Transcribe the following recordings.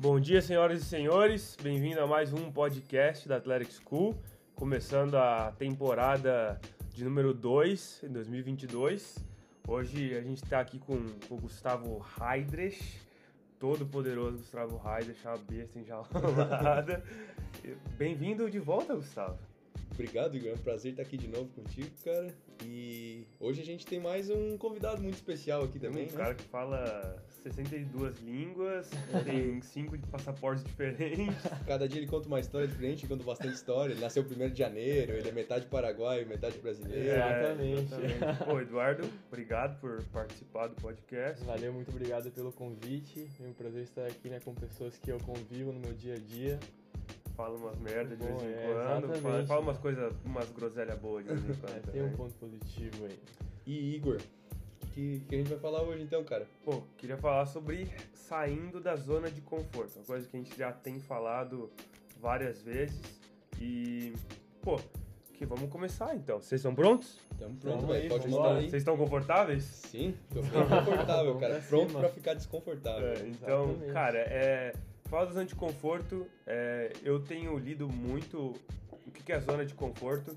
Bom dia, senhoras e senhores. Bem-vindo a mais um podcast da Athletic School, começando a temporada de número 2 em 2022. Hoje a gente está aqui com, com o Gustavo Heidrich, todo poderoso Gustavo Heidrich, uma besta enjaulada. Bem-vindo de volta, Gustavo. Obrigado, Igor. É um prazer estar aqui de novo contigo, cara. E hoje a gente tem mais um convidado muito especial aqui também, um né? cara que fala 62 línguas, tem cinco passaportes diferentes. Cada dia ele conta uma história diferente, conta bastante história. Ele nasceu 1 de janeiro, ele é metade paraguaio, metade brasileiro. Exatamente. exatamente. Pô, Eduardo, obrigado por participar do podcast. Valeu, muito obrigado pelo convite. É um prazer estar aqui né, com pessoas que eu convivo no meu dia a dia. Fala umas merdas de Bom, vez em é, quando, fala, fala umas coisas, umas groselhas boas de vez em quando. É, tem um ponto positivo aí. E Igor, que, que a gente vai falar hoje então, cara? Pô, queria falar sobre saindo da zona de conforto, uma coisa que a gente já tem falado várias vezes. E, pô, que vamos começar então. Vocês estão prontos? Tamo pronto, Vamos aí, velho. Pode lá. aí. Vocês estão confortáveis? Sim, tô bem confortável, cara. pra Pronto pra ficar desconfortável. É, então, Exatamente. cara, é, fala da zona de conforto. é, eu tenho lido muito o que que é a zona de conforto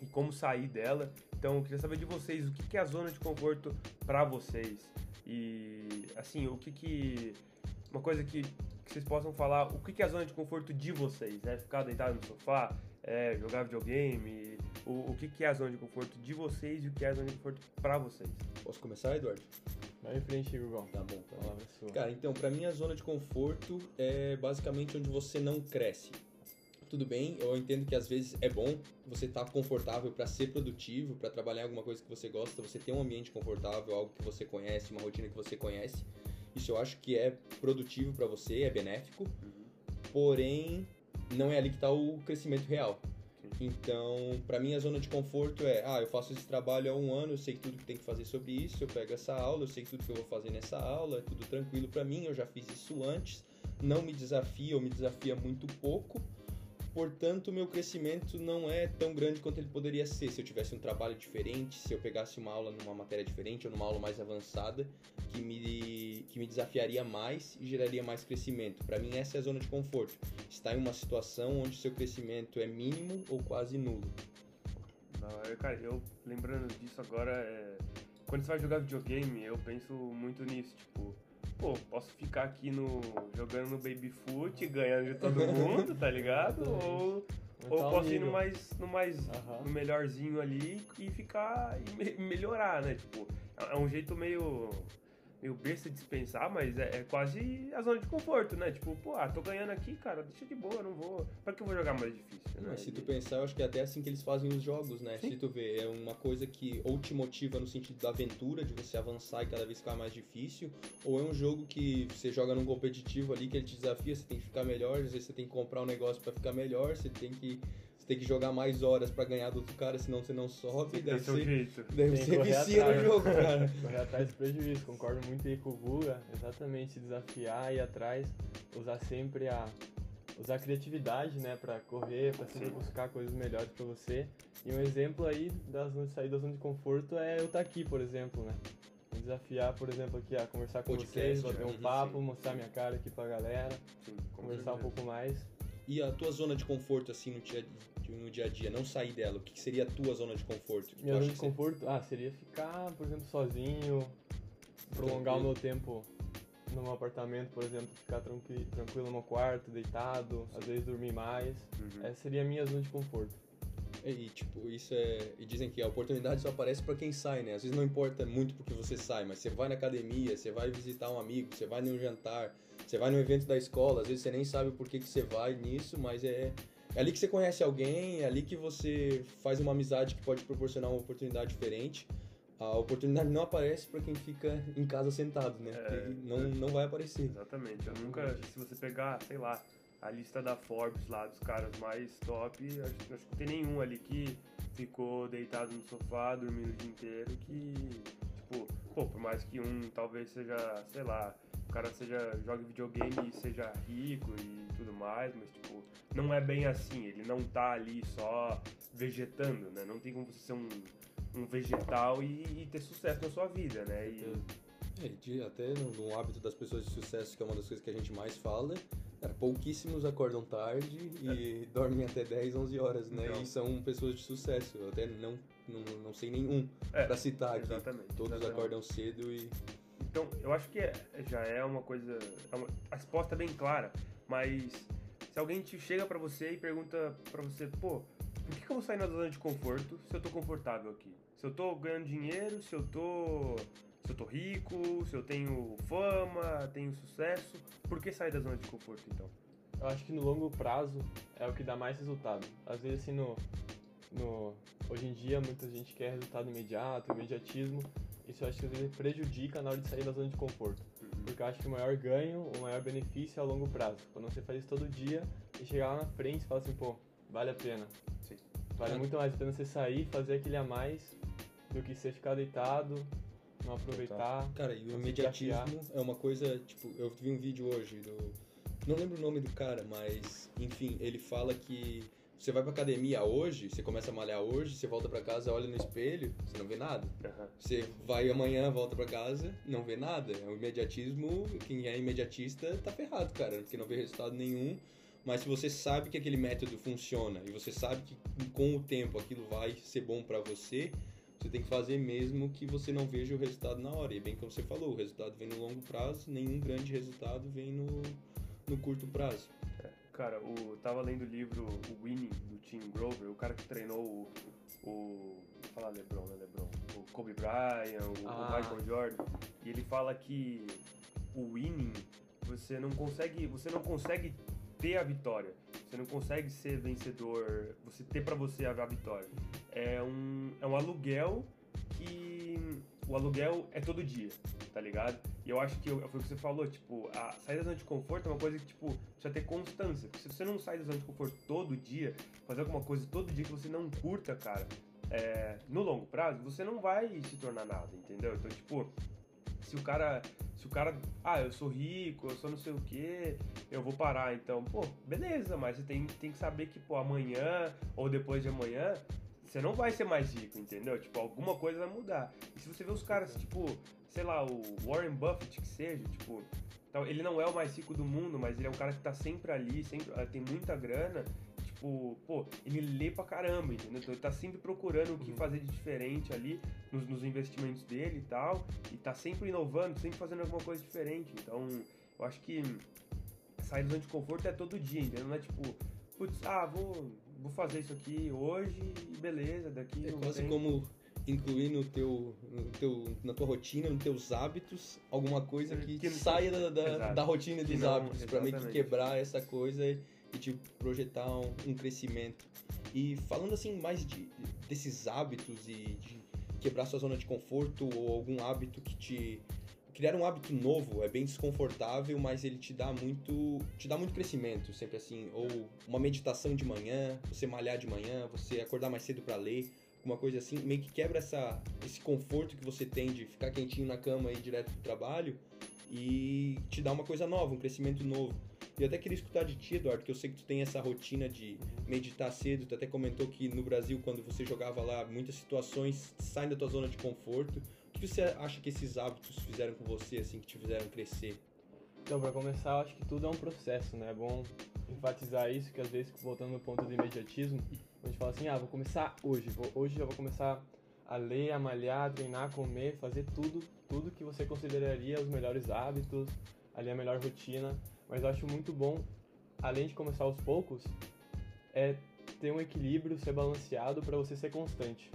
e como sair dela. Então, eu queria saber de vocês o que que é a zona de conforto pra vocês. E, assim, o que que. Uma coisa que, que vocês possam falar, o que que é a zona de conforto de vocês? É ficar deitado no sofá? É jogar videogame? O, o que que é a zona de conforto de vocês e o que é a zona de conforto pra vocês? Posso começar, Eduardo? Vai em frente, Igor. Tá bom, tá é sua. Cara, então, pra mim a zona de conforto é basicamente onde você não cresce. Tudo bem, eu entendo que às vezes é bom você estar confortável pra ser produtivo, pra trabalhar em alguma coisa que você gosta, você ter um ambiente confortável, algo que você conhece, uma rotina que você conhece. Isso eu acho que é produtivo pra você, é benéfico. Porém, não é ali que tá o crescimento real. Então, pra mim a zona de conforto é, ah, eu faço esse trabalho há um ano, eu sei tudo que tem que fazer sobre isso, eu pego essa aula, eu sei tudo que eu vou fazer nessa aula, é tudo tranquilo pra mim, eu já fiz isso antes, não me desafia ou me desafia muito pouco. Portanto, meu crescimento não é tão grande quanto ele poderia ser se eu tivesse um trabalho diferente, se eu pegasse uma aula numa matéria diferente ou numa aula mais avançada, que me, que me desafiaria mais e geraria mais crescimento. Para mim, essa é a zona de conforto. Estar em uma situação onde seu crescimento é mínimo ou quase nulo. Hora, cara, eu lembrando disso agora, é... quando você vai jogar videogame, eu penso muito nisso, tipo, pô, posso ficar aqui no jogando no baby foot, ganhando de todo mundo, tá ligado? Ou, ou Aumentar o posso ir no mais, no mais, Aham. no melhorzinho ali e ficar e me- melhorar, né? Tipo, é um jeito meio meio besta de se pensar, mas é, é quase a zona de conforto, né? Tipo, pô, ah, tô ganhando aqui, cara, deixa de boa, não vou. Pra que eu vou jogar mais difícil? né? Mas se tu pensar, eu acho que é até assim que eles fazem os jogos, né? Se tu vê, é uma coisa que ou te motiva no sentido da aventura, de você avançar e cada vez ficar mais difícil, ou é um jogo que você joga num competitivo ali que ele te desafia, você tem que ficar melhor, às vezes você tem que comprar um negócio pra ficar melhor, você tem que você tem que jogar mais horas pra ganhar do outro cara, senão você não sobe, deve seu ser, jeito. deve Tem correr vicia no atrás. jogo, cara. Correr atrás do prejuízo, concordo muito aí com o Guga. Exatamente, se desafiar, ir atrás, usar sempre a. Usar a criatividade, né, pra correr, pra sempre Sim. buscar coisas melhores pra você. E um exemplo aí das de sair da zona de conforto é eu estar aqui, por exemplo, né? Me desafiar, por exemplo, aqui a conversar com Podcast, vocês, bater um papo, Sim. mostrar minha cara aqui pra galera, Sim, conversar um pouco mais. E a tua zona de conforto, assim, no dia, no dia a dia, não sair dela, o que seria a tua zona de conforto? Minha zona de você- conforto, ah, seria ficar, por exemplo, sozinho, prolongar o Tranquilo. meu tempo no meu apartamento, por exemplo, ficar tranqui tranquilo no quarto, deitado, às vezes dormir mais. Uhum. Essa seria a minha zona de conforto. E, tipo, isso é. E dizem que a oportunidade só aparece pra quem sai, né? Às vezes não importa muito porque você sai, mas você vai na academia, você vai visitar um amigo, você vai num jantar, você vai num evento da escola, às vezes você nem sabe por que, que você vai nisso, mas é. É ali que você conhece alguém, é ali que você faz uma amizade que pode proporcionar uma oportunidade diferente. A oportunidade não aparece pra quem fica em casa sentado, né? É. Não, não vai aparecer. Exatamente. Eu nunca, se você pegar, sei lá, a lista da Forbes lá dos caras mais top, acho, acho que não tem nenhum ali que ficou deitado no sofá, dormindo o dia inteiro, que, tipo, pô, por mais que um talvez seja, sei lá, cara seja, jogue videogame e seja rico e tudo mais, mas, tipo, não é bem assim, ele não tá ali só vegetando, né? Não tem como você ser um, um vegetal e, e ter sucesso na sua vida, né? E, É, de, até no, no, hábito das pessoas de sucesso, que é uma das coisas que a gente mais fala, cara, pouquíssimos acordam tarde e é. dormem até 10, 11 horas, né? Então. E são pessoas de sucesso. Eu até não, não, não sei nenhum é, para citar aqui. Exatamente. Todos exatamente. acordam cedo e. Então, eu acho que é, já é uma coisa. É a resposta é bem clara, mas se alguém te chega para você e pergunta para você, pô, por que, que eu vou sair na zona de conforto se eu tô confortável aqui? Se eu tô ganhando dinheiro, se eu tô. Se eu tô rico, se eu tenho fama, tenho sucesso, por que sair da zona de conforto então? Eu acho que no longo prazo é o que dá mais resultado. Às vezes assim no, no hoje em dia muita gente quer resultado imediato, imediatismo. Isso eu acho que às vezes prejudica na hora de sair da zona de conforto. Uhum. Porque eu acho que o maior ganho, o maior benefício é a longo prazo. Quando você faz isso todo dia e chegar lá na frente e falar assim, pô, vale a pena. Sim. Vale é. muito mais a pena você sair, fazer aquele a mais, do que você ficar deitado, não aproveitar. Cara, e o imediatismo é uma coisa, tipo, eu vi um vídeo hoje do. Não lembro o nome do cara, mas enfim, ele fala que você vai pra academia hoje, você começa a malhar hoje, você volta pra casa, olha no espelho, você não vê nada. Uhum. Você vai amanhã, volta pra casa, não vê nada. É o imediatismo, quem é imediatista tá ferrado, cara, porque não vê resultado nenhum mas se você sabe que aquele método funciona e você sabe que com o tempo aquilo vai ser bom para você, você tem que fazer mesmo que você não veja o resultado na hora. E bem como você falou, o resultado vem no longo prazo, nenhum grande resultado vem no, no curto prazo. Cara, o, tava lendo o livro O Winning, do Tim Grover, o cara que treinou o, o falar LeBron, né, LeBron? O Kobe Bryant, o, ah. o Michael Jordan, e ele fala que o winning você não consegue, você não consegue ter a vitória. Você não consegue ser vencedor, você ter para você a vitória. É um, é um aluguel o aluguel é todo dia, tá ligado? E eu acho que foi o que você falou, tipo, a sair da zona de conforto é uma coisa que, tipo, precisa ter constância. Porque se você não sai da zona de conforto todo dia, fazer alguma coisa todo dia que você não curta, cara, é, no longo prazo, você não vai se tornar nada, entendeu? Então, tipo, se o cara se o cara, ah, eu sou rico, eu sou não sei o que, eu vou parar, então, pô, beleza, mas você tem, tem que saber que, pô, amanhã ou depois de amanhã, você não vai ser mais rico, entendeu? Tipo, alguma coisa vai mudar. E se você vê os caras, tipo, sei lá, o Warren Buffett que seja, tipo, ele não é o mais rico do mundo, mas ele é um cara que tá sempre ali, sempre tem muita grana tipo, pô, ele lê pra caramba, entendeu? Então ele tá sempre procurando o que uhum. fazer de diferente ali nos, nos, investimentos dele e tal, e tá sempre inovando, sempre fazendo alguma coisa diferente. Então, eu acho que sair do zona de conforto é todo dia, entendeu? Não é tipo, putz, ah, vou, vou fazer isso aqui hoje e beleza, daqui. É quase como incluir no teu, no teu, na tua rotina, nos teus hábitos, alguma coisa que, que saia da, da, da, rotina dos hábitos, para meio que quebrar essa coisa e te projetar um, um crescimento. E falando assim mais de, desses hábitos e de quebrar sua zona de conforto ou algum hábito que te criar um hábito novo é bem desconfortável, mas ele te dá muito, te dá muito crescimento, sempre assim, ou uma meditação de manhã, você malhar de manhã, você acordar mais cedo para ler, uma coisa assim, meio que quebra essa esse conforto que você tem de ficar quentinho na cama e ir direto pro trabalho e te dá uma coisa nova, um crescimento novo. E eu até queria escutar de ti, Eduardo, que eu sei que tu tem essa rotina de meditar cedo. Tu até comentou que no Brasil, quando você jogava lá, muitas situações saem da tua zona de conforto. Que você acha que esses hábitos fizeram com você, assim, que te fizeram crescer? Então, para começar, eu acho que tudo é um processo, né? É bom enfatizar isso, que às vezes, voltando no ponto do imediatismo, a gente fala assim, ah, vou começar hoje, vou, hoje eu vou começar a ler, a malhar, a treinar, a comer, fazer tudo, tudo que você consideraria os melhores hábitos, ali a melhor rotina. Mas eu acho muito bom, além de começar aos poucos, é ter um equilíbrio, ser balanceado para você ser constante.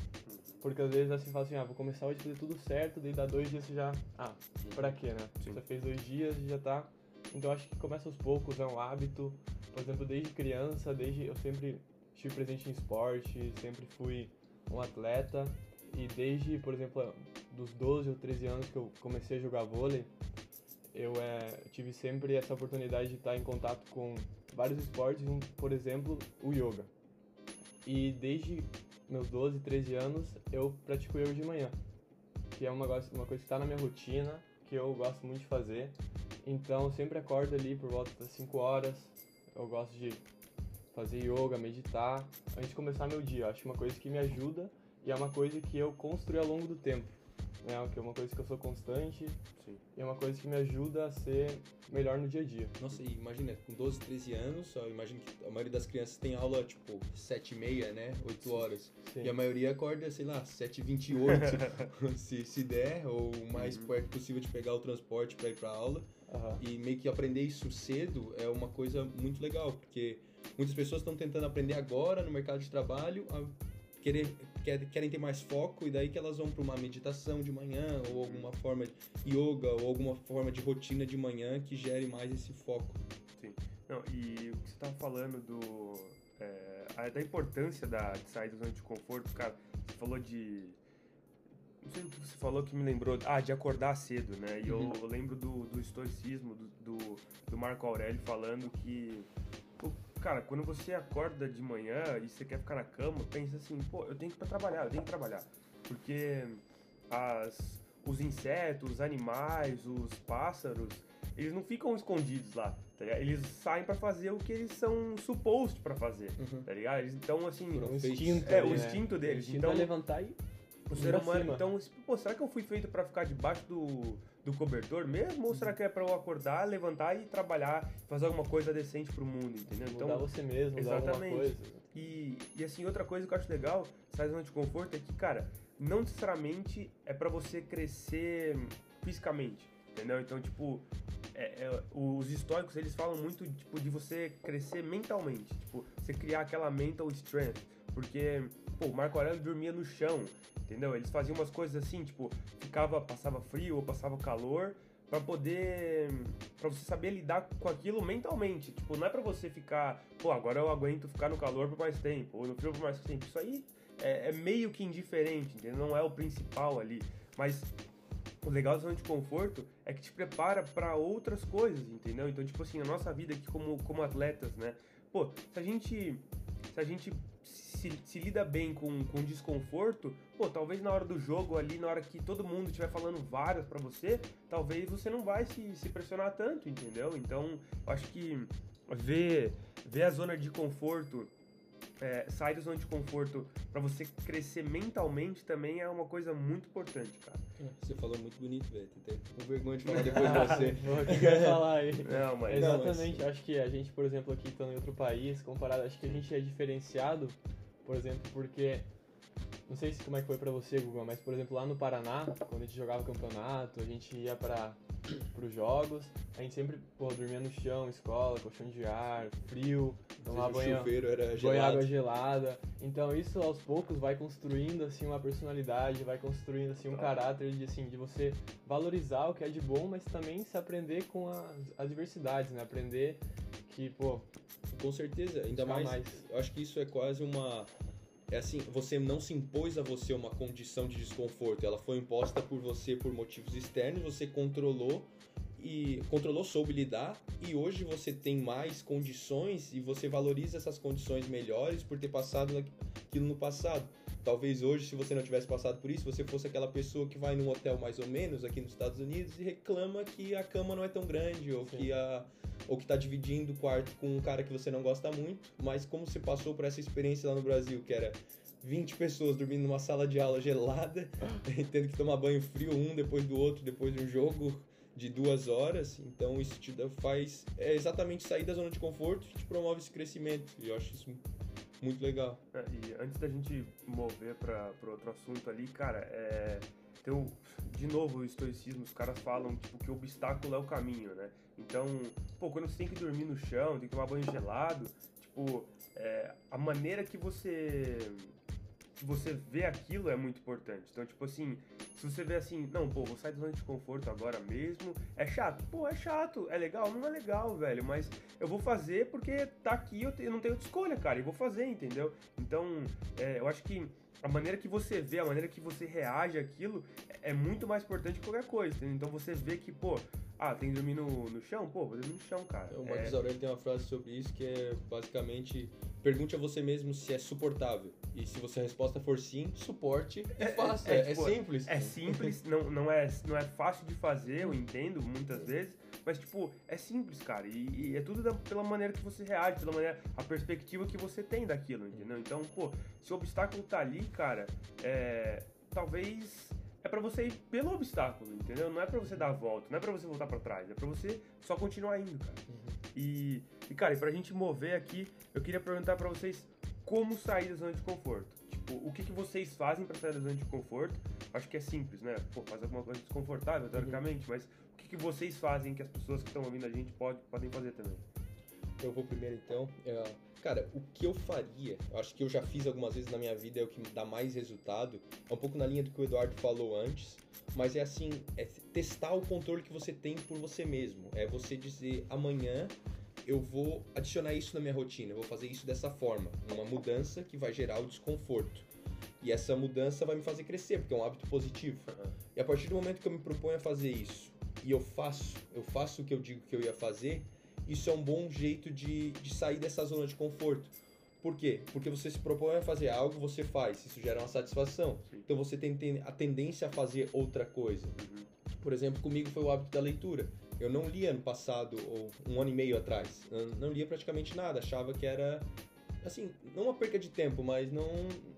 Porque às vezes assim fala assim, ah, vou começar hoje a fazer tudo certo, daí dá dois dias você já. Ah, pra quê, né? Sim. Você fez dois dias e já tá. Então acho que começa aos poucos, é um hábito. Por exemplo, desde criança, desde eu sempre estive presente em esporte, sempre fui um atleta. E desde, por exemplo, dos 12 ou 13 anos que eu comecei a jogar vôlei, eu é, tive sempre essa oportunidade de estar em contato com vários esportes, por exemplo, o yoga. E desde meus 12, 13 anos eu pratico yoga de manhã, que é uma, uma coisa que está na minha rotina, que eu gosto muito de fazer. Então eu sempre acordo ali por volta das 5 horas, eu gosto de fazer yoga, meditar, antes de começar meu dia. Acho uma coisa que me ajuda e é uma coisa que eu construí ao longo do tempo. Né? Que é uma coisa que eu sou constante Sim. e é uma coisa que me ajuda a ser melhor no dia a dia. Nossa, e imagina, com 12, 13 anos, eu imagino que a maioria das crianças tem aula, tipo, 7 e meia, né? 8 horas. Sim. E a maioria acorda, sei lá, 7h28, se, se der, ou o mais Uhum. perto possível de pegar o transporte para ir pra aula. Aham. E meio que aprender isso cedo é uma coisa muito legal, porque muitas pessoas estão tentando aprender agora no mercado de trabalho, a querer, quer- querem ter mais foco, e daí que elas vão para uma meditação de manhã, ou alguma forma de yoga, ou alguma forma de rotina de manhã que gere mais esse foco. Não, e o que você tava falando do. é, da importância da, de sair da zona de conforto, cara, você falou de. Não sei o que você falou que me lembrou. Ah, de acordar cedo, né? E Uhum. eu, eu lembro do, do estoicismo, do, do, do Marco Aurélio falando que. Cara, quando você acorda de manhã e você quer ficar na cama, pensa assim, pô, eu tenho que ir pra trabalhar, eu tenho que trabalhar. Porque as, os insetos, os animais, os pássaros, eles não ficam escondidos lá, tá ligado? Eles saem pra fazer o que eles são supposed pra fazer, tá ligado? Eles, então, assim, O instinto, É, o né? instinto deles. O instinto Então- é levantar e o ser humano, então, pô, será que eu fui feito pra ficar debaixo do, do cobertor mesmo? Ou será que é pra eu acordar, levantar e trabalhar, fazer alguma coisa decente pro mundo, entendeu? mudar Então, você mesmo, mudar alguma exatamente. coisa. E, e assim, outra coisa que eu acho legal, sair da zona de conforto, é que, cara, não necessariamente é pra você crescer fisicamente, entendeu? Então, tipo, é- é, os históricos, eles falam muito, tipo, de você crescer mentalmente, tipo, você criar aquela mental strength, porque, pô, o Marco Aurélio dormia no chão, entendeu? Eles faziam umas coisas assim, tipo, ficava, passava frio ou passava calor, pra poder, pra você saber lidar com aquilo mentalmente, tipo, não é pra você ficar, pô, agora eu aguento ficar no calor por mais tempo, ou no frio por mais tempo, isso aí é, é meio que indiferente, entendeu? Não é o principal ali, mas o legal da zona de conforto é que te prepara pra outras coisas, entendeu? Então, tipo assim, a nossa vida aqui como, como atletas, né? Pô, se a gente, se a gente se, se lida bem com, com desconforto, pô, talvez na hora do jogo ali, na hora que todo mundo estiver falando várias pra você, talvez você não vai se, se pressionar tanto, entendeu? Então, eu acho que ver, ver a zona de conforto é, sair da zona de conforto pra você crescer mentalmente também é uma coisa muito importante, cara. Você falou muito bonito, velho. Tô até com vergonha de falar depois de você. Eu ia falar aí? Não, mas. Não, Exatamente, acho que a gente, por exemplo, aqui estando em outro país, comparado, acho que a gente é diferenciado, por exemplo, porque não sei se como é que foi pra você, Guga, mas por exemplo, lá no Paraná, quando a gente jogava campeonato, a gente ia para os jogos, a gente sempre, pô, dormia no chão, escola, colchão de ar, frio, tomar o banho, banho água gelada. Então isso aos poucos vai construindo assim uma personalidade, vai construindo assim um caráter de assim de você valorizar o que é de bom, mas também se aprender com as adversidades, né? Aprender que, pô, Com certeza, ainda buscar mais, Eu acho que isso é quase uma. É assim, você não se impôs a você uma condição de desconforto. Ela foi imposta por você por motivos externos, você controlou e controlou, soube lidar, e hoje você tem mais condições e você valoriza essas condições melhores por ter passado aquilo no passado. Talvez hoje, se você não tivesse passado por isso, você fosse aquela pessoa que vai num hotel mais ou menos aqui nos Estados Unidos e reclama que a cama não é tão grande ou Sim. que a ou que tá dividindo o quarto com um cara que você não gosta muito, mas como você passou por essa experiência lá no Brasil, que era 20 pessoas dormindo numa sala de aula gelada, tendo que tomar banho frio um depois do outro, depois de um jogo de duas horas, então isso te faz é exatamente sair da zona de conforto e te promove esse crescimento, e eu acho isso muito legal. É, E antes da gente mover para outro assunto ali, cara, é, tem o, de novo o estoicismo, os caras falam tipo, que o obstáculo é o caminho, né? Então, pô, quando você tem que dormir no chão, tem que tomar banho gelado, tipo, é, a maneira que você você vê aquilo é muito importante. Então, tipo assim, se você vê assim, não, pô, vou sair da zona de conforto agora mesmo, é chato? Pô, é chato, é legal? Não é legal, velho, mas eu vou fazer porque tá aqui, eu, eu não tenho outra escolha, cara, e vou fazer, entendeu? Então, é, eu acho que a maneira que você vê, a maneira que você reage àquilo é, é muito mais importante que qualquer coisa, entendeu? Então você vê que, pô, ah, tem que dormir no, no chão? Pô, vou dormir no chão, cara. O É, Marcos Aurélio tem uma frase sobre isso que é basicamente pergunte a você mesmo se é suportável. E se você a resposta for sim, suporte e faça. é, É, tipo, simples. É simples, não, não, é, não é fácil de fazer, eu entendo muitas vezes, mas tipo, é simples, cara. E, e é tudo da- pela maneira que você reage, pela maneira, a perspectiva que você tem daquilo, entendeu? Então, pô, se o obstáculo tá ali, cara, é, talvez é é pra você ir pelo obstáculo, entendeu? Não é pra você dar a volta, não é pra você voltar pra trás, é pra você só continuar indo, cara. E, e, cara, e pra gente mover aqui, eu queria perguntar pra vocês como sair da zona de conforto. Tipo, o que, que vocês fazem pra sair da zona de conforto? Acho que é simples, né? Pô, fazer alguma coisa desconfortável, teoricamente, mas o que, que vocês fazem que as pessoas que estão ouvindo a gente pode, podem fazer também? Eu vou primeiro então. É, cara, o que eu faria, acho que eu já fiz algumas vezes na minha vida, é o que dá mais resultado. É um pouco na linha do que o Eduardo falou antes, mas é assim, é testar o controle que você tem por você mesmo. É você dizer amanhã eu vou adicionar isso na minha rotina, eu vou fazer isso dessa forma, uma mudança que vai gerar o desconforto. E essa mudança vai me fazer crescer, porque é um hábito positivo. E a partir do momento que eu me proponho a fazer isso e eu faço, eu faço o que eu digo que eu ia fazer, isso é um bom jeito de, de sair dessa zona de conforto. Por quê? Porque você se propõe a fazer algo, você faz, isso gera uma satisfação. Sim. Então você tem a tendência a fazer outra coisa. Uhum. Por exemplo, comigo foi o hábito da leitura. Eu não lia no passado, ou um ano e meio atrás. Eu não lia praticamente nada. Achava que era, assim, não uma perca de tempo, mas não,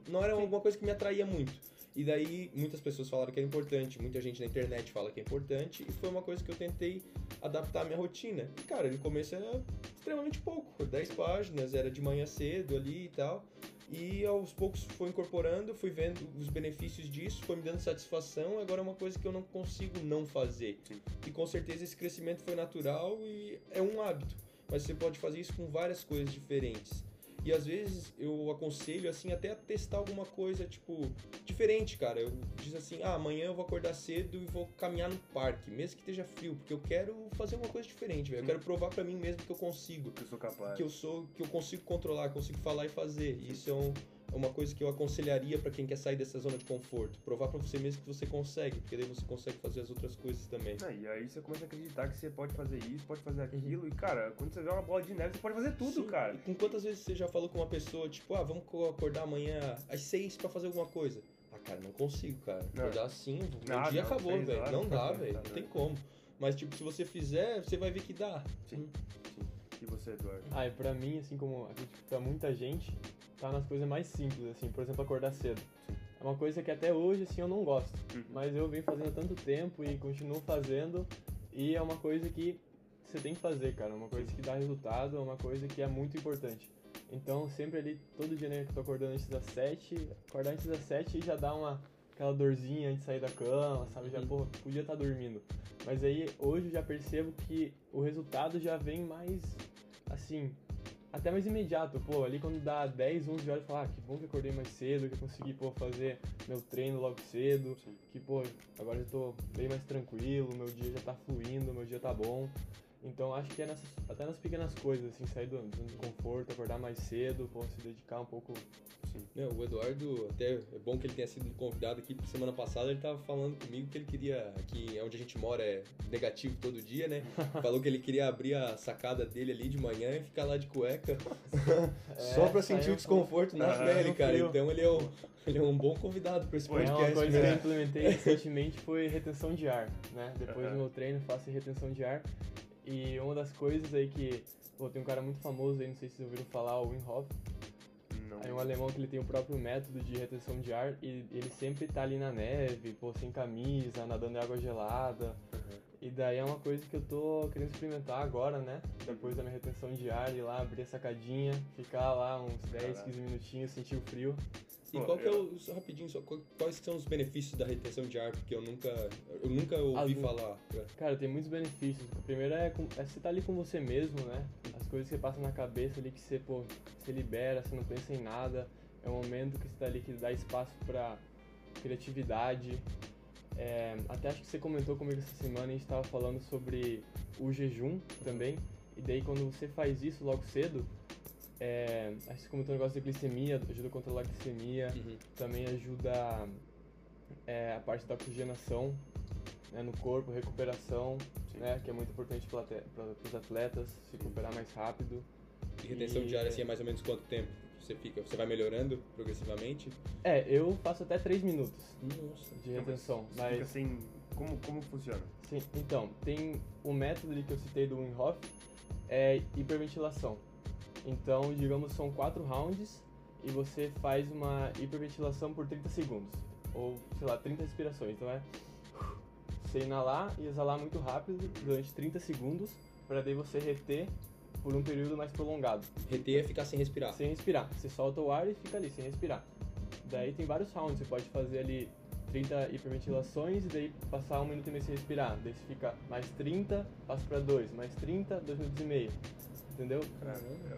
não era alguma coisa que me atraía muito. E daí, muitas pessoas falaram que era importante, muita gente na internet fala que é importante, e foi uma coisa que eu tentei adaptar à minha rotina. E, cara, no começo era extremamente pouco, 10 páginas, era de manhã cedo ali e tal. E aos poucos foi incorporando, fui vendo os benefícios disso, foi me dando satisfação. Agora é uma coisa que eu não consigo não fazer. Sim. E com certeza esse crescimento foi natural e é um hábito. Mas você pode fazer isso com várias coisas diferentes. E às vezes eu aconselho assim até a testar alguma coisa tipo diferente, cara. Eu diz assim: "Ah, amanhã eu vou acordar cedo e vou caminhar no parque, mesmo que esteja frio, porque eu quero fazer uma coisa diferente, velho. Eu quero provar pra mim mesmo que eu consigo Que eu sou capaz. que eu sou que eu consigo controlar, consigo falar e fazer. E isso é, um- é uma coisa que eu aconselharia pra quem quer sair dessa zona de conforto, provar pra você mesmo que você consegue, porque daí você consegue fazer as outras coisas também. Ah, e aí você começa a acreditar que você pode fazer isso, pode fazer aquilo, e cara, quando você vê uma bola de neve, você pode fazer tudo, Sim, cara. E com quantas vezes você já falou com uma pessoa, tipo, ah, vamos co- acordar amanhã às seis pra fazer alguma coisa? Ah, cara, não consigo, cara. Não. Acordar assim, meu Ah, dia não, acabou, velho. Não dá, velho. Não tem como. Mas, tipo, se você fizer, você vai ver que dá. Sim, sim. E você, Eduardo? Ah, e pra mim, assim como acredito que pra muita gente, tá nas coisas mais simples, assim, por exemplo, acordar cedo. É uma coisa que até hoje, assim, eu não gosto. Uhum. Mas eu venho fazendo há tanto tempo e continuo fazendo, e é uma coisa que você tem que fazer, cara. É uma coisa que dá resultado, é uma coisa que é muito importante. Então, sempre ali, todo dia, né, que eu tô acordando antes das sete, acordar antes das sete já dá uma aquela dorzinha antes de sair da cama, sabe? Já, Uhum. pô, podia estar dormindo. Mas aí, hoje eu já percebo que o resultado já vem mais, assim, até mais imediato. Pô, ali quando dá 10, 11 horas, eu falo, ah, que bom que acordei mais cedo, que eu consegui, pô, fazer meu treino logo cedo, Sim. que, pô, agora eu tô bem mais tranquilo, meu dia já tá fluindo, meu dia tá bom. Então acho que é nessas, até nas pequenas coisas, assim, sair do, do conforto, acordar mais cedo, pô, se dedicar um pouco. Sim. Não, o Eduardo, até é bom que ele tenha sido convidado aqui, semana passada ele tava falando comigo que ele queria, aqui onde a gente mora é negativo todo dia, né? Falou que ele queria abrir a sacada dele ali de manhã e ficar lá de cueca, só pra É, sentir o desconforto na pele, cara. frio. Então ele é, um, ele é um bom convidado pra esse Pô, é É podcast, uma coisa que eu né? implementei recentemente foi retenção de ar, né? Depois Aham. do meu treino faço retenção de ar. E uma das coisas aí que, pô, tem um cara muito famoso aí, não sei se vocês ouviram falar, o Wim Hof. Não. É um alemão que ele tem o próprio método de retenção de ar e ele sempre tá ali na neve, pô, sem camisa, nadando em água gelada. Uhum. E daí é uma coisa que eu tô querendo experimentar agora, né? Depois da minha retenção de ar, ir lá, abrir a sacadinha, ficar lá uns 10, Caraca. 15 minutinhos, sentir o frio. E Pô, qual que é o, só rapidinho, só, quais são os benefícios da retenção de ar? Porque eu nunca, eu nunca ouvi As- falar. Cara, tem muitos benefícios. O primeiro é, com- é você tá ali com você mesmo, né? As coisas que você passa na cabeça ali que você, pô, você libera, você não pensa em nada. É um momento que você tá ali que dá espaço pra criatividade. É, até acho que você comentou comigo essa semana, a gente tava falando sobre o jejum também. E daí quando você faz isso logo cedo, é, acho que você comentou o negócio da glicemia, ajuda a controlar a glicemia Uhum. também ajuda é, a parte da oxigenação né, no corpo, recuperação, né, que é muito importante para os atletas se recuperar mais rápido. E retenção E- de ar assim é mais ou menos quanto tempo você fica? Você vai melhorando progressivamente? É, eu faço até 3 minutos Nossa. de retenção, mas assim, como, como funciona? sim, então, tem o método ali que eu citei do Wim Hof, é hiperventilação. Então, digamos, são 4 rounds e você faz uma hiperventilação por 30 segundos. ou sei lá, 30 respirações. Então é você inalar e exalar muito rápido durante 30 segundos, para daí você reter por um período mais prolongado. Reter é ficar sem respirar. Sem respirar. Você solta o ar e fica ali, sem respirar. Daí tem vários rounds, você pode fazer ali 30 hiperventilações e daí passar um minuto e meio sem respirar. Daí você fica mais 30, passa pra 2, mais 30, 2 minutos e meio. Entendeu?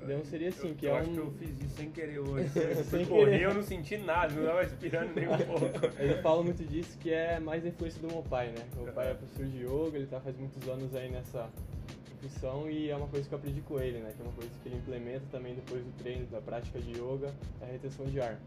Então seria assim, que eu é acho um... que eu fiz isso sem querer hoje. Sem sem querer. correr, eu não senti nada, não tava respirando nem um pouco. Ele fala muito disso, que é mais a influência do meu pai, né? Meu pai é professor de yoga, ele tá faz muitos anos aí nessa profissão e é uma coisa que eu aprendi com ele, né? Que é uma coisa que ele implementa também depois do treino, da prática de yoga, é a retenção de ar.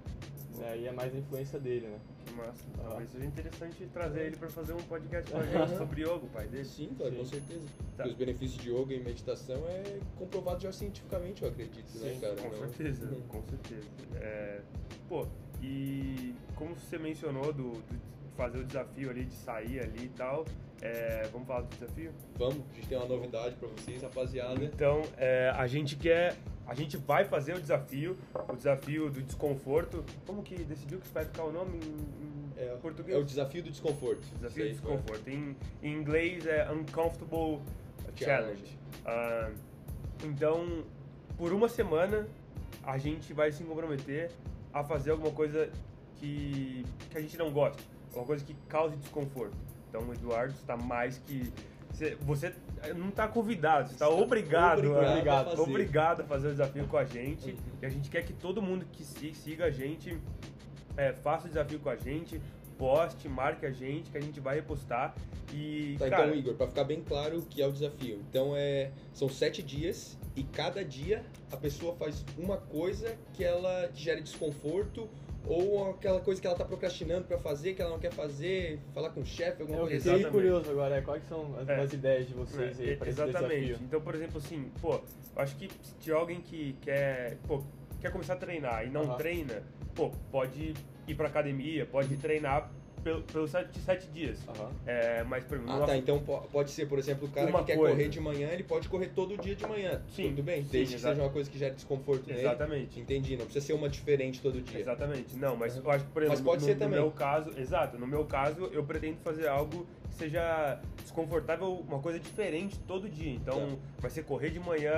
Isso aí é mais a influência dele, né? Massa. Ah. Talvez seja interessante trazer ele pra fazer um podcast com a gente sobre yoga, pai dele. Sim, cara, com Sim. certeza. Tá. Os benefícios de yoga e meditação é comprovado já cientificamente, eu acredito, né, Sim, cara? Com Não- certeza, com certeza. É, pô, e como você mencionou do, do fazer o desafio ali, de sair ali e tal, é, vamos falar do desafio? Vamos, a gente tem uma novidade pra vocês, rapaziada. Então, é, a gente quer, a gente vai fazer o desafio, o desafio do desconforto. Como que decidiu que vai ficar o nome em, em É, português? é o desafio do desconforto. Desafio do aí, desconforto. Em, em inglês é Uncomfortable Challenge. Challenge. Ah, então, por uma semana, a gente vai se comprometer a fazer alguma coisa que, que a gente não gosta. Uma coisa que cause desconforto. Então, o Eduardo está mais que... Você, você não está convidado, você está Está obrigado, obrigado a, fazer. obrigado a fazer o desafio com a gente. Uhum. E a gente quer que todo mundo que siga a gente é, faça o desafio com a gente, poste, marque a gente, que a gente vai repostar. E, Tá, cara, então, Igor, pra ficar bem claro o que é o desafio. Então, é, são sete dias e cada dia a pessoa faz uma coisa que ela gere desconforto ou aquela coisa que ela tá procrastinando pra fazer, que ela não quer fazer, falar com o chefe, alguma Eu coisa fiquei assim. Exatamente. curioso agora, é, quais são as, É. as ideias de vocês aí É, para esse exatamente. Então, por exemplo, assim, pô, eu acho que se tiver alguém que quer, pô, quer começar a treinar e não Aham. treina, pô, pode ir pra academia, pode treinar pelos sete, sete dias. Aham. É, mas, por exemplo, Ah, numa- tá. Então po- pode ser, por exemplo, o cara Uma que quer coisa. correr de manhã, ele pode correr todo dia de manhã. Sim, Tudo bem? sim, Desde que seja uma coisa que gere desconforto nele. Exatamente. Entendi. Não precisa ser uma diferente todo dia. Exatamente. Não, mas Uhum. eu acho que, por exemplo, Mas pode no, ser no também. meu caso, exato, no meu caso, eu pretendo fazer algo que seja desconfortável, uma coisa diferente todo dia. Então, Tá. vai ser correr de manhã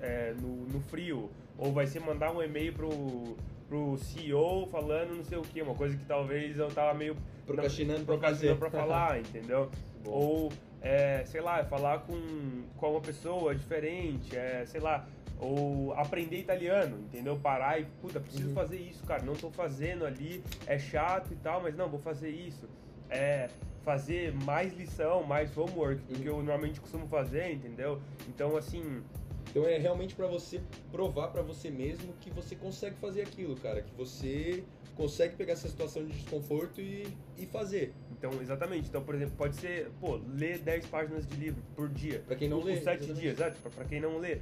é, no, no frio, ou vai ser mandar um e-mail pro, pro CEO falando não sei o que, uma coisa que talvez eu tava meio Procrastinando não, pra procrastinando fazer. pra falar, entendeu? Bom. Ou, é, sei lá, falar com, com uma pessoa diferente, é, sei lá, ou aprender italiano, entendeu? Parar e, puta, preciso Uhum. fazer isso, cara, não tô fazendo ali, é chato e tal, mas não, vou fazer isso. É fazer mais lição, mais homework do Uhum. que eu normalmente costumo fazer, entendeu? Então, assim, Então é realmente pra você provar pra você mesmo que você consegue fazer aquilo, cara. Que você consegue pegar essa situação de desconforto e, e fazer. então, exatamente. Então, por exemplo, pode ser, pô, ler 10 páginas de livro por dia. Pra quem não lê. sete exatamente. dias, é, tipo, pra quem não lê.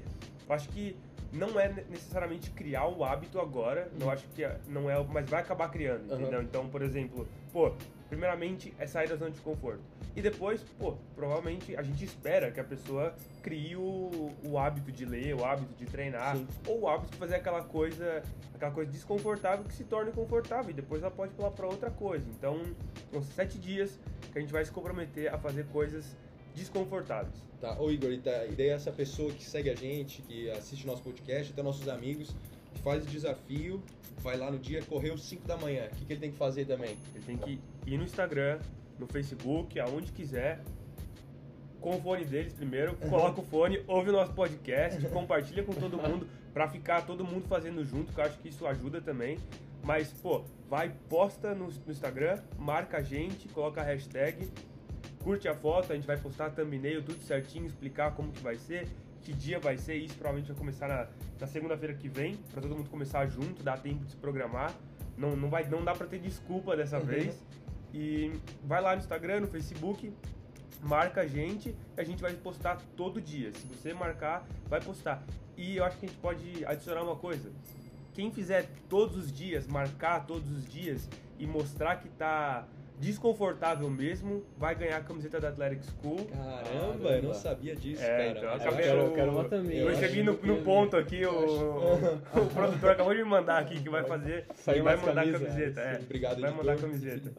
Eu acho que não é ne- necessariamente criar o hábito agora, eu acho que é- não é, mas vai acabar criando, Aham. entendeu? Então, por exemplo, pô, primeiramente é sair da zona de conforto. E depois, pô, provavelmente a gente espera que a pessoa crie o, o hábito de ler, o hábito de treinar, Sim. ou o hábito de fazer aquela coisa, aquela coisa desconfortável que se torne confortável e depois ela pode pular pra outra coisa. Então, são sete dias que a gente vai se comprometer a fazer coisas desconfortáveis. Tá, ô Igor, e tá, e daí essa pessoa que segue a gente, que assiste nosso podcast, até nossos amigos, que faz o desafio, vai lá no dia, correu 5 da manhã. O que, que ele tem que fazer também? Ele tem que ir no Instagram, no Facebook, aonde quiser, com o fone deles primeiro, coloca o fone, ouve o nosso podcast, compartilha com todo mundo, pra ficar todo mundo fazendo junto, que eu acho que isso ajuda também. Mas, pô, vai, posta no, no Instagram, marca a gente, coloca a hashtag, curte a foto, a gente vai postar thumbnail, tudo certinho, explicar como que vai ser, que dia vai ser, isso provavelmente vai começar na, na segunda-feira que vem, pra todo mundo começar junto, dá tempo de se programar. Não, não, vai, não dá pra ter desculpa dessa Uhum. vez. E vai lá no Instagram, no Facebook, marca a gente, a gente vai postar todo dia. Se você marcar, vai postar. E eu acho que a gente pode adicionar uma coisa. Quem fizer todos os dias, marcar todos os dias e mostrar que tá desconfortável mesmo, vai ganhar a camiseta da Athletic School. Caramba, eu não sabia disso, É, cara. então, eu acabei- quero, eu- quero uma também. Eu Eu cheguei no, no ponto aqui, o, o produtor acabou de me mandar aqui que vai fazer. Saiu Ele vai mandar a camisa, camiseta. É, Obrigado, vai mandar a camiseta.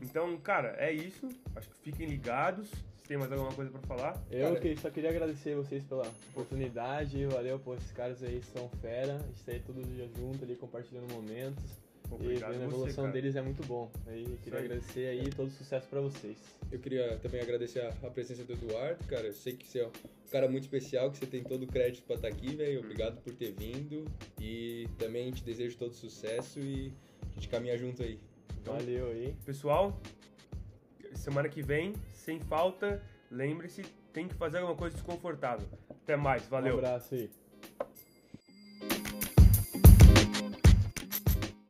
Então, cara, é isso. Acho que fiquem ligados. Se tem mais alguma coisa pra falar. Eu que- só queria agradecer vocês pela oportunidade, valeu, pô, esses caras aí são fera, a gente tá aí todo dia junto ali, compartilhando momentos, Obrigado e vendo a você, evolução cara. deles é muito bom. Aí, queria aí. agradecer aí, todo sucesso pra vocês. Eu queria também agradecer a, a presença do Eduardo, cara. Eu sei que você é um cara muito especial, que você tem todo o crédito pra estar aqui, velho. Obrigado por ter vindo. E também te desejo todo sucesso e a gente caminha junto aí. Então, Valeu aí. Pessoal, semana que vem, sem falta, lembre-se, tem que fazer alguma coisa desconfortável. Até mais, valeu. Um abraço aí.